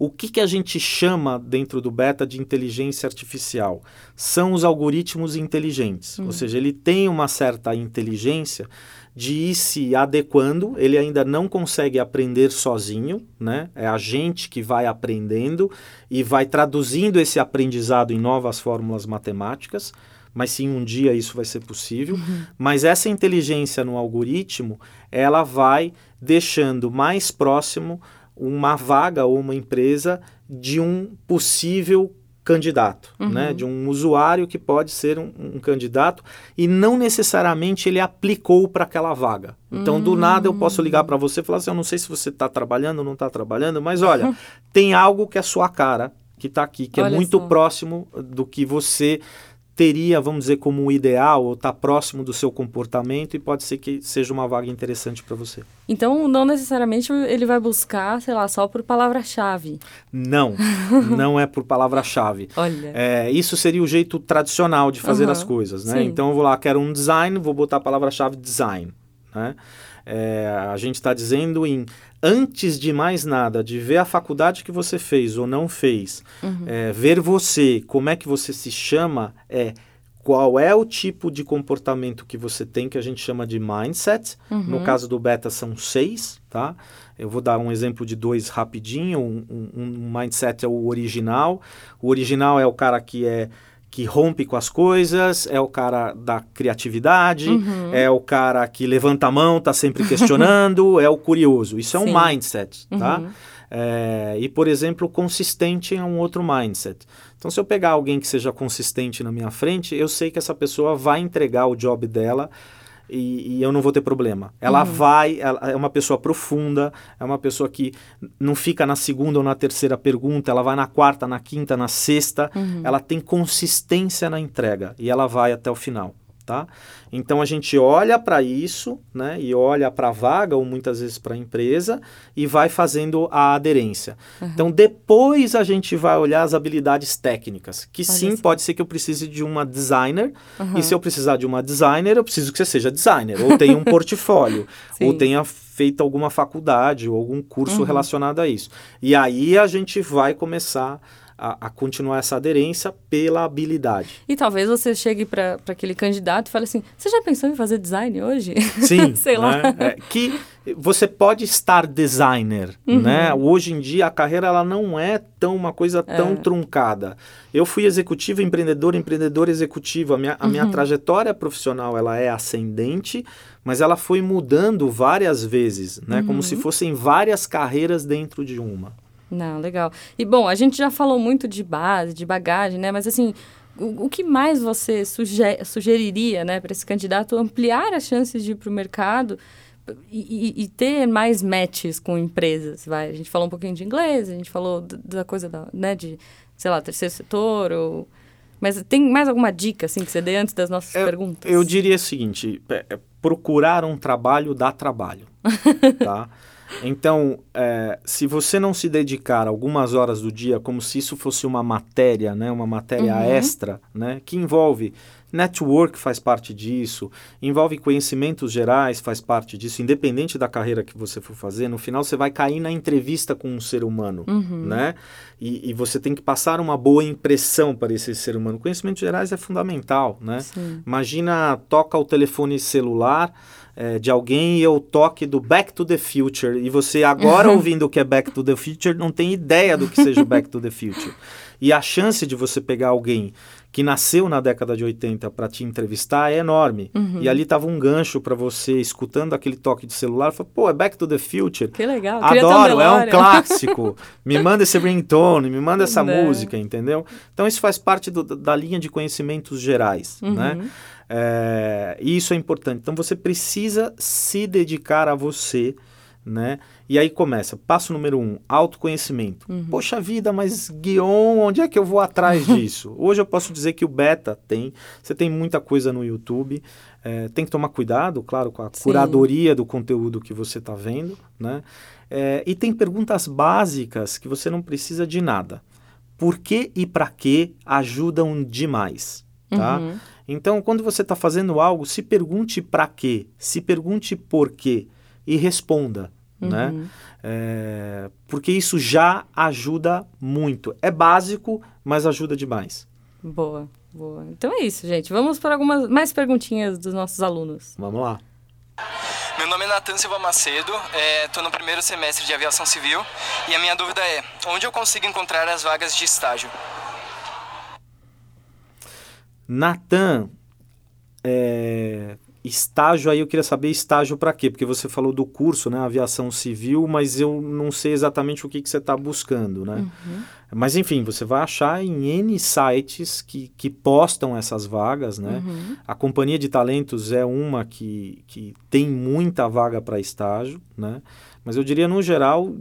o que, que a gente chama dentro do beta de inteligência artificial? São os algoritmos inteligentes, ou seja, ele tem uma certa inteligência de ir se adequando, ele ainda não consegue aprender sozinho, né? É a gente que vai aprendendo e vai traduzindo esse aprendizado em novas fórmulas matemáticas, mas sim um dia isso vai ser possível. Mas essa inteligência no algoritmo, ela vai deixando mais próximo uma vaga ou uma empresa de um possível candidato, né? de um usuário que pode ser um, um candidato e não necessariamente ele aplicou para aquela vaga. Então, do nada, eu posso ligar para você e falar assim, eu não sei se você está trabalhando ou não está trabalhando, mas olha, (laughs) tem algo que é sua cara, que está aqui, que Olha é muito só. próximo do que você teria, vamos dizer, como um ideal, ou está próximo do seu comportamento e pode ser que seja uma vaga interessante para você. Então, não necessariamente ele vai buscar, sei lá, só por palavra-chave. Não, (laughs) não é por palavra-chave. Olha. É, isso seria o jeito tradicional de fazer Aham, as coisas, né? sim. Então eu vou lá, quero um design, vou botar a palavra-chave design, né? É, a gente está dizendo em antes de mais nada, de ver a faculdade que você fez ou não fez, Uhum. é, ver você, como é que você se chama, é qual é o tipo de comportamento que você tem, que a gente chama de mindset. Uhum. No caso do beta são seis, tá? Eu vou dar um exemplo de dois rapidinho. Um, um- um mindset é o original. O original é o cara que é que rompe com as coisas, é o cara da criatividade, Uhum. é o cara que levanta a mão, tá sempre questionando, (laughs) é o curioso. Isso é um Sim. mindset, tá? Uhum. É, e, por exemplo, consistente é um outro mindset. Então, se eu pegar alguém que seja consistente na minha frente, eu sei que essa pessoa vai entregar o job dela e, e eu não vou ter problema. Ela vai, ela é uma pessoa profunda, é uma pessoa que não fica na segunda ou na terceira pergunta, ela vai na quarta, na quinta, na sexta, ela tem consistência na entrega e ela vai até o final. Tá? Então a gente olha para isso, né, e olha para a vaga ou muitas vezes para a empresa e vai fazendo a aderência. Então depois a gente vai olhar as habilidades técnicas, que Olha sim só. pode ser que eu precise de uma designer Aham. e se eu precisar de uma designer eu preciso que você seja designer ou tenha um (laughs) portfólio ou tenha feito alguma faculdade ou algum curso Uhum. relacionado a isso. E aí a gente vai começar a, a, continuar essa aderência pela habilidade. E talvez você chegue para aquele candidato e fale assim: você já pensou em fazer design hoje? (laughs) Sim, sei né? lá. É, que você pode estar designer, uhum. né? Hoje em dia a carreira ela não é tão uma coisa tão é. truncada. Eu fui executivo, empreendedor, empreendedor executivo. A minha, a uhum. minha trajetória profissional ela é ascendente, mas ela foi mudando várias vezes, né? Uhum. Como se fossem várias carreiras dentro de uma. Não, legal. E bom, a gente já falou muito de base, de bagagem, né? Mas assim, o, o que mais você suger, sugeriria, né, para esse candidato ampliar as chances de ir para o mercado? E, e, ter mais matches com empresas, vai. A gente falou um pouquinho de inglês, a gente falou da coisa da, né, de, sei lá, terceiro setor ou... Mas tem mais alguma dica, assim, que você dê antes das nossas eu, perguntas? Eu diria o seguinte, é, é, procurar um trabalho dá trabalho, (laughs) tá? Então, é, se você não se dedicar algumas horas do dia como se isso fosse uma matéria, né, uma matéria uhum. extra, né, que envolve network faz parte disso, envolve conhecimentos gerais faz parte disso, independente da carreira que você for fazer, no final você vai cair na entrevista com um ser humano, uhum. né? E, e, você tem que passar uma boa impressão para esse ser humano. Conhecimentos gerais é fundamental, né? Sim. Imagina toca o telefone celular é, de alguém e eu toque do Back to the Future e você agora (laughs) ouvindo o que é Back to the Future não tem ideia do que seja o Back to the Future. E a chance de você pegar alguém que nasceu na década de 80 para te entrevistar é enorme. Uhum. E ali tava um gancho para você, escutando aquele toque de celular, falar, pô, é Back to the Future. Que legal. Adoro, é um clássico. me (laughs) manda esse ringtone, me manda essa música, entendeu? Então isso faz parte do, da linha de conhecimentos gerais, uhum. né? É, e isso é importante. Então você precisa se dedicar a você, né? E aí começa, passo número um, autoconhecimento. Uhum. Poxa vida, mas Guion, onde é que eu vou atrás (laughs) disso? Hoje eu posso dizer que o beta tem, você tem muita coisa no YouTube, é, tem que tomar cuidado, claro, com a Sim. curadoria do conteúdo que você está vendo, né? É, e tem perguntas básicas que você não precisa de nada. Por que e para que ajudam demais, tá? Uhum. Então, quando você está fazendo algo, se pergunte para quê, se pergunte por quê e responda. Né? Uhum. Né? É, porque isso já ajuda muito. É básico, mas ajuda demais. Boa, boa. Então é isso, gente. Vamos para algumas mais perguntinhas dos nossos alunos. Vamos lá. Meu nome é Natan Silva Macedo, estou é, no primeiro semestre de aviação civil e a minha dúvida é: onde eu consigo encontrar as vagas de estágio? Natan, é, estágio aí eu queria saber estágio para quê? Porque você falou do curso, né, aviação civil, mas eu não sei exatamente o que, que você está buscando, né? Uhum. Mas enfim, você vai achar em N sites que, que postam essas vagas, né? Uhum. A Companhia de Talentos é uma que, que tem muita vaga para estágio, né? Mas eu diria, no geral,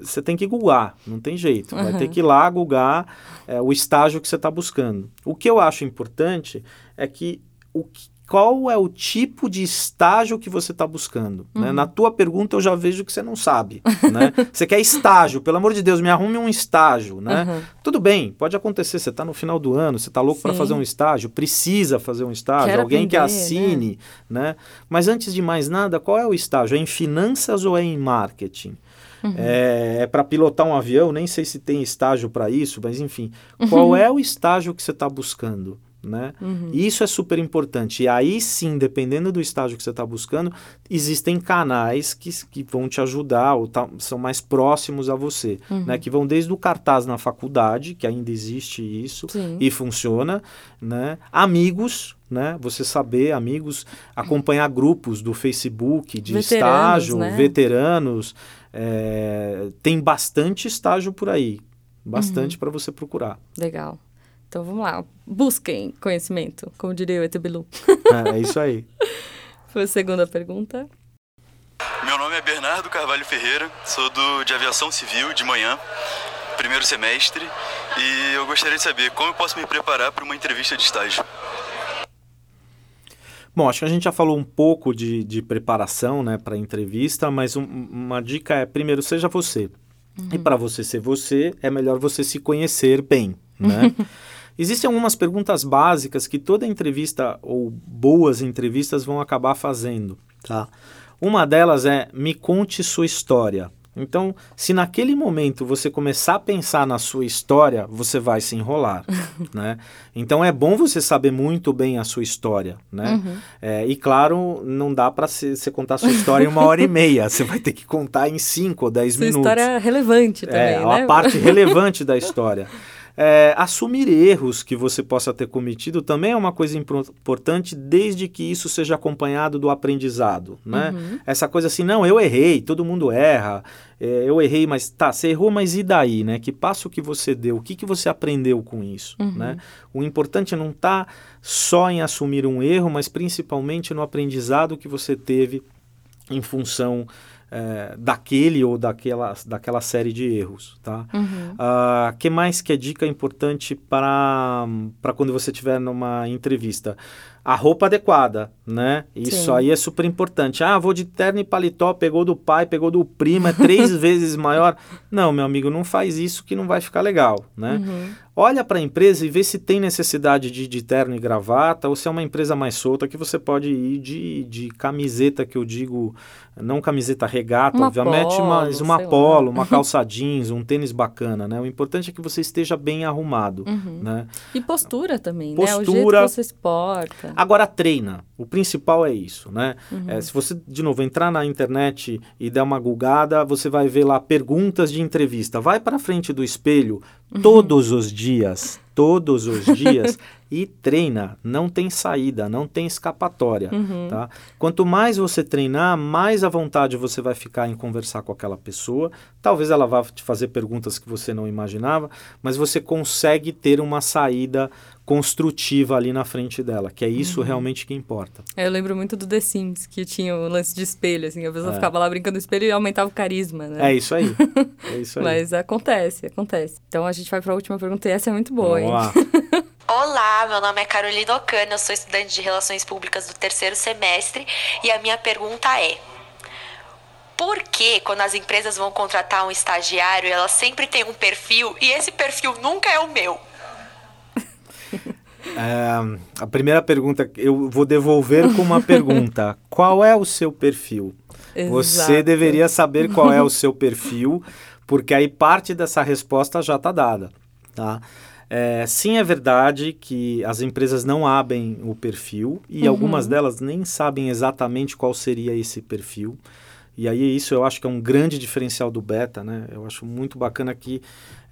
você tem que googar, não tem jeito. Vai ter que ir lá googar é, o estágio que você está buscando. O que eu acho importante é que o que, qual é o tipo de estágio que você está buscando. Né? Uhum. Né? Na tua pergunta eu já vejo que você não sabe. (laughs) né? Você quer estágio, pelo amor de Deus, me arrume um estágio. Né? Uhum. Tudo bem, pode acontecer, você está no final do ano, você está louco para fazer um estágio, precisa fazer um estágio, Quero alguém aprender, que assine. Né? né? Mas antes de mais nada, qual é o estágio? É em finanças ou é em marketing? Uhum. É, é para pilotar um avião, nem sei se tem estágio para isso, mas enfim. Qual uhum. é o estágio que você está buscando? Né? Uhum. Isso é super importante. E aí sim, dependendo do estágio que você está buscando, existem canais que, que vão te ajudar ou tá, são mais próximos a você, uhum. né? Que vão desde o cartaz na faculdade, que ainda existe isso sim. e funciona, né? Amigos, né? Você saber, amigos, acompanhar grupos do Facebook de veteranos, estágio, né? veteranos. É, tem bastante estágio por aí, bastante uhum. para você procurar. Legal. Então vamos lá, busquem conhecimento, como diria o Etebilu. (laughs) É, é isso aí. (laughs) Foi a segunda pergunta. Meu nome é Bernardo Carvalho Ferreira, sou do de aviação civil de manhã, primeiro semestre, e eu gostaria de saber como eu posso me preparar para uma entrevista de estágio. Bom, acho que a gente já falou um pouco de, de preparação né, para a entrevista, mas um, uma dica é, primeiro, seja você. Uhum. E para você ser você, é melhor você se conhecer bem, né? (laughs) Existem algumas perguntas básicas que toda entrevista ou boas entrevistas vão acabar fazendo, tá? Uma delas é me conte sua história. Então, se naquele momento você começar a pensar na sua história, você vai se enrolar, (laughs) né? Então é bom você saber muito bem a sua história, né? Uhum. É, e claro, não dá para você contar a sua história em uma hora e meia. Você vai ter que contar em cinco ou dez sua minutos. História relevante também, é, né? a parte (laughs) relevante da história. É, assumir erros que você possa ter cometido também é uma coisa importante, desde que isso seja acompanhado do aprendizado. Né? Uhum. Essa coisa assim, não, eu errei, todo mundo erra, é, eu errei, mas tá, você errou, mas e daí? Né? Que passo que você deu? O que, que você aprendeu com isso? Uhum. Né? O importante não está só em assumir um erro, mas principalmente no aprendizado que você teve em função é, daquele ou daquela, daquela série de erros, tá? Uhum. Uh, que mais que é dica importante para quando você estiver numa entrevista? a roupa adequada, né? Isso Sim. aí é super importante. Ah, vou de terno e paletó, pegou do pai, pegou do primo, é três (laughs) vezes maior. Não, meu amigo, não faz isso que não vai ficar legal, né? Uhum. Olha para a empresa e vê se tem necessidade de, de terno e gravata ou se é uma empresa mais solta que você pode ir de, de camiseta, que eu digo, não camiseta regata, uma obviamente, polo, mas uma polo, lá. uma (laughs) calça jeans, um tênis bacana, né? O importante é que você esteja bem arrumado, uhum. né? E postura também, postura, né? O jeito que você se porta. Agora treina. O principal é isso, né? Uhum. É, se você, de novo, entrar na internet e der uma gulgada, você vai ver lá perguntas de entrevista. Vai para frente do espelho uhum. todos os dias, todos os dias (laughs) e treina. Não tem saída, não tem escapatória, uhum. tá? Quanto mais você treinar, mais à vontade você vai ficar em conversar com aquela pessoa. Talvez ela vá te fazer perguntas que você não imaginava, mas você consegue ter uma saída construtiva ali na frente dela, que é isso uhum. realmente que importa. É, eu lembro muito do The Sims, que tinha o lance de espelho, assim, a pessoa é. ficava lá brincando no espelho e aumentava o carisma, né? É isso aí. É (laughs) isso aí. Mas acontece, acontece. Então a gente vai para a última pergunta e essa é muito boa, Vamos hein? Lá. (laughs) Olá, meu nome é Carolina Ocana, eu sou estudante de Relações Públicas do terceiro semestre e a minha pergunta é: por que quando as empresas vão contratar um estagiário, elas sempre têm um perfil e esse perfil nunca é o meu? É, a primeira pergunta, eu vou devolver com uma pergunta: (laughs) qual é o seu perfil? Exato. Você deveria saber qual é o seu (laughs) perfil, porque aí parte dessa resposta já está dada, tá? É, sim, é verdade que as empresas não abrem o perfil e uhum. algumas delas nem sabem exatamente qual seria esse perfil. E aí isso eu acho que é um grande diferencial do beta, né? Eu acho muito bacana que,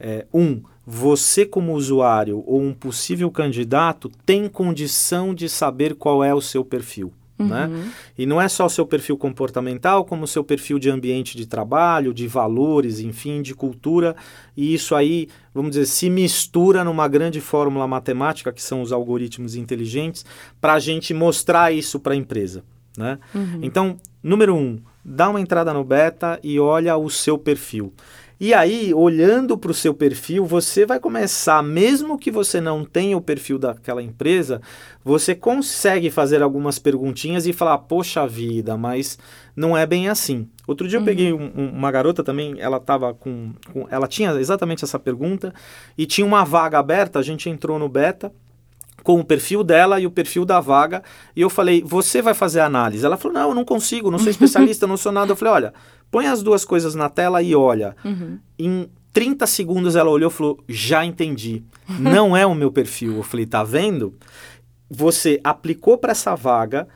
é, um, você como usuário ou um possível candidato tem condição de saber qual é o seu perfil. Né? Uhum. Né? E não é só o seu perfil comportamental, como o seu perfil de ambiente de trabalho, de valores, enfim, de cultura. E isso aí, vamos dizer, se mistura numa grande fórmula matemática, que são os algoritmos inteligentes, para a gente mostrar isso para a empresa. Né? Uhum. Então, número um, dá uma entrada no beta e olha o seu perfil. E aí, olhando para o seu perfil, você vai começar, mesmo que você não tenha o perfil daquela empresa, você consegue fazer algumas perguntinhas e falar: Poxa vida, mas não é bem assim. Outro dia eu peguei uhum. um, uma garota também, ela tava com, com. Ela tinha exatamente essa pergunta e tinha uma vaga aberta, a gente entrou no beta com o perfil dela e o perfil da vaga. E eu falei, você vai fazer a análise? Ela falou, não, eu não consigo, não sou (laughs) especialista, não sou nada. Eu falei, olha, põe as duas coisas na tela e olha. Uhum. Em 30 segundos ela olhou e falou, já entendi. Não é o meu perfil. Eu falei, tá vendo? Você aplicou para essa vaga,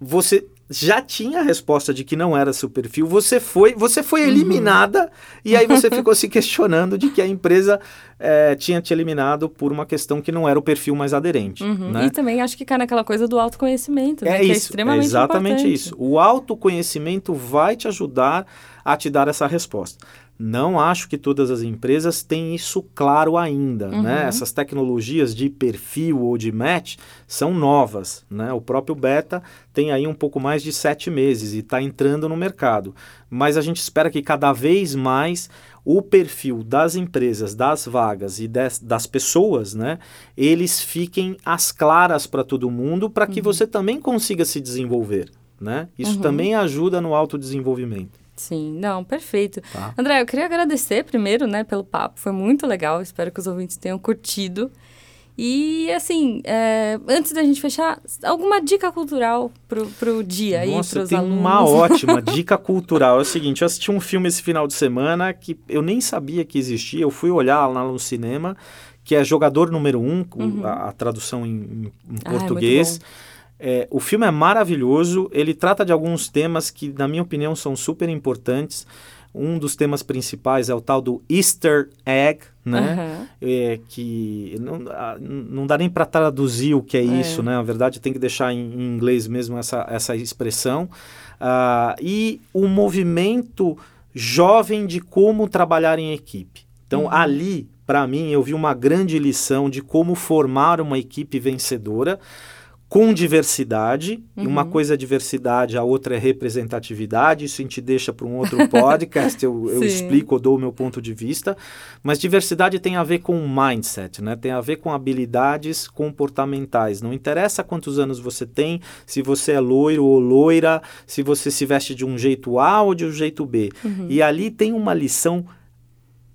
você já tinha a resposta de que não era seu perfil, você foi, você foi uhum. eliminada uhum. e aí você (laughs) ficou se questionando de que a empresa é, tinha te eliminado por uma questão que não era o perfil mais aderente. Uhum. Né? E também acho que cai naquela coisa do autoconhecimento, né? É, é isso, é extremamente é exatamente importante. isso. O autoconhecimento vai te ajudar a te dar essa resposta. Não acho que todas as empresas têm isso claro ainda, né? uhum. né? Essas tecnologias de perfil ou de match são novas, né? O próprio beta tem aí um pouco mais de sete meses e está entrando no mercado. Mas a gente espera que cada vez mais o perfil das empresas, das vagas e des, das pessoas, né? Eles fiquem às claras para todo mundo para que uhum. você também consiga se desenvolver, né? Isso uhum. também ajuda no autodesenvolvimento. Sim, não, perfeito. Tá. André, eu queria agradecer primeiro, né, pelo papo, foi muito legal, espero que os ouvintes tenham curtido. E, assim, é, antes da gente fechar, alguma dica cultural pro, pro dia Nossa, aí, pros tem alunos? uma (laughs) ótima dica cultural. É o seguinte, eu assisti um filme esse final de semana que eu nem sabia que existia. Eu fui olhar lá no cinema, que é Jogador Número 1, um, Uhum. a, a tradução em, em- em Ah, é português. É, o filme é maravilhoso, ele trata de alguns temas que, na minha opinião, são super importantes. Um dos temas principais é o tal do Easter Egg, né? Aham. É, que não, não dá nem para traduzir o que é, É. isso, né? Na verdade, tem que deixar em, em inglês mesmo essa, essa expressão. Ah, e o movimento jovem de como trabalhar em equipe. Então, ali, para mim, eu vi uma grande lição de como formar uma equipe vencedora com diversidade. E uma coisa é diversidade, a outra é representatividade. Isso a gente deixa para um outro podcast, eu, (laughs) eu explico, eu dou o meu ponto de vista. Mas diversidade tem a ver com mindset, né? Tem a ver com habilidades comportamentais. Não interessa quantos anos você tem, se você é loiro ou loira, se você se veste de um jeito A ou de um jeito B. E ali tem uma lição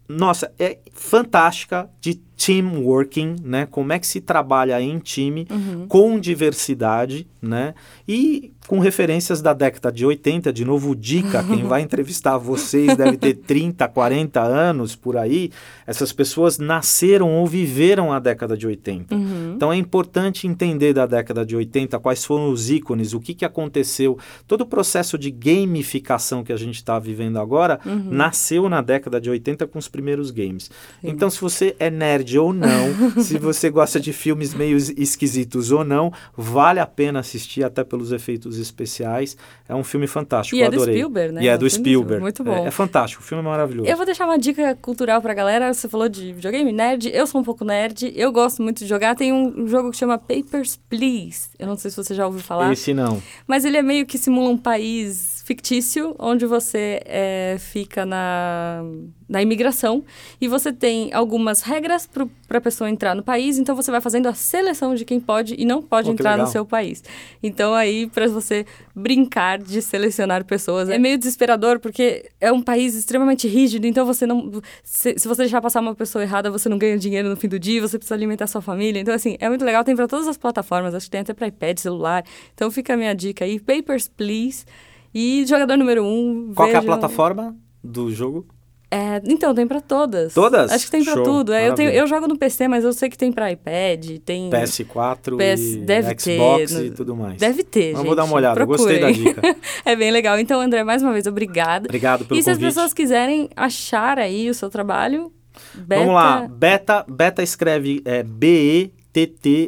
nossa, é fantástica de teamworking, né? Como é que se trabalha em time com diversidade, né? E com referências da década de 80, de novo dica, quem vai entrevistar vocês deve ter (laughs) 30, 40 anos por aí. Essas pessoas nasceram ou viveram a década de 80. Então é importante entender da década de 80 quais foram os ícones, o que, que aconteceu. Todo o processo de gamificação que a gente está vivendo agora nasceu na década de 80 com os primeiros games. Então, se você é nerd ou não, (laughs) se você gosta de filmes meio es- esquisitos ou não, vale a pena assistir até pelos efeitos especiais. É um filme fantástico, E eu é do adorei. Spielberg, né? E é É do Spielberg. muito É- bom. É, fantástico, o filme é maravilhoso. Eu vou deixar uma dica cultural pra galera. Você falou de videogame nerd. Eu sou um pouco nerd. Eu gosto muito de jogar. Tem um jogo que chama Papers, Please. Eu não sei se você já ouviu falar. Esse não. Mas ele é meio que simula um país fictício, onde você é, fica na, na imigração e você tem algumas regras para a pessoa entrar no país, então você vai fazendo a seleção de quem pode e não pode Pô, entrar no seu país. Então aí, para você brincar de selecionar pessoas, é meio desesperador, porque é um país extremamente rígido, então você não. Se, se você deixar passar uma pessoa errada, você não ganha dinheiro no fim do dia, você precisa alimentar sua família. Então, assim, é muito legal, tem para todas as plataformas, acho que tem até para iPad, celular. Então fica a minha dica aí, Papers, Please. E jogador número um. Qual é a plataforma do jogo? É, então, tem pra todas. Todas? Acho que tem pra Show, tudo. É, eu, tenho, eu jogo no PC, mas eu sei que tem pra iPad, tem... PS4 PS e deve ter, Xbox no- e tudo mais. Deve ter, Mas gente. vou dar uma olhada, gostei da Procurem. dica. (laughs) é bem legal. Então, André, mais uma vez, obrigada. Obrigado pelo E se as convite. pessoas quiserem achar aí o seu trabalho, beta... Vamos lá, beta, beta escreve é,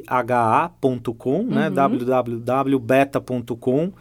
B-E-T-T-H-A.com, né? Uhum. www.beta.com.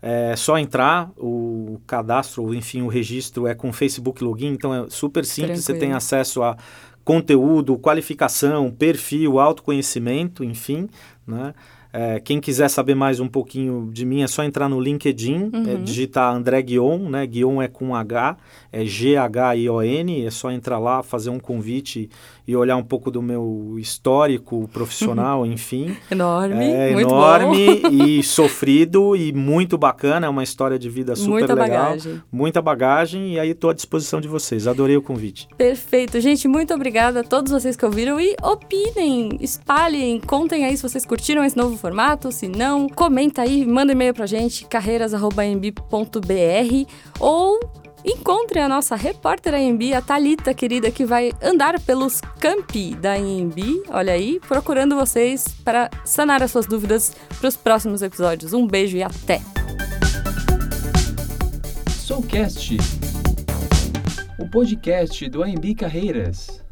É só entrar, o cadastro, ou enfim, o registro é com Facebook Login, então é super simples, você Tranquilo. tem acesso a conteúdo, qualificação, perfil, autoconhecimento, enfim, né? É, quem quiser saber mais um pouquinho de mim é só entrar no LinkedIn, é, Uhum. digitar André Guion, né? Guion é com H, é G-H-I-O-N, é só entrar lá, fazer um convite e olhar um pouco do meu histórico profissional, (laughs) enfim. Enorme, É muito enorme bom. e sofrido e muito bacana, é uma história de vida super Muita legal. bagagem. Muita bagagem e aí estou à disposição de vocês. Adorei o convite. Perfeito. Gente, muito obrigada a todos vocês que ouviram e opinem, espalhem, contem aí se vocês curtiram esse novo formato, se não, comenta aí, manda e-mail pra gente, carreiras.amb.br ou encontre a nossa repórter AMB, a Thalita querida, que vai andar pelos campi da AMB, olha aí, procurando vocês para sanar as suas dúvidas para os próximos episódios. Um beijo e até! Soulcast, o podcast do AMB Carreiras.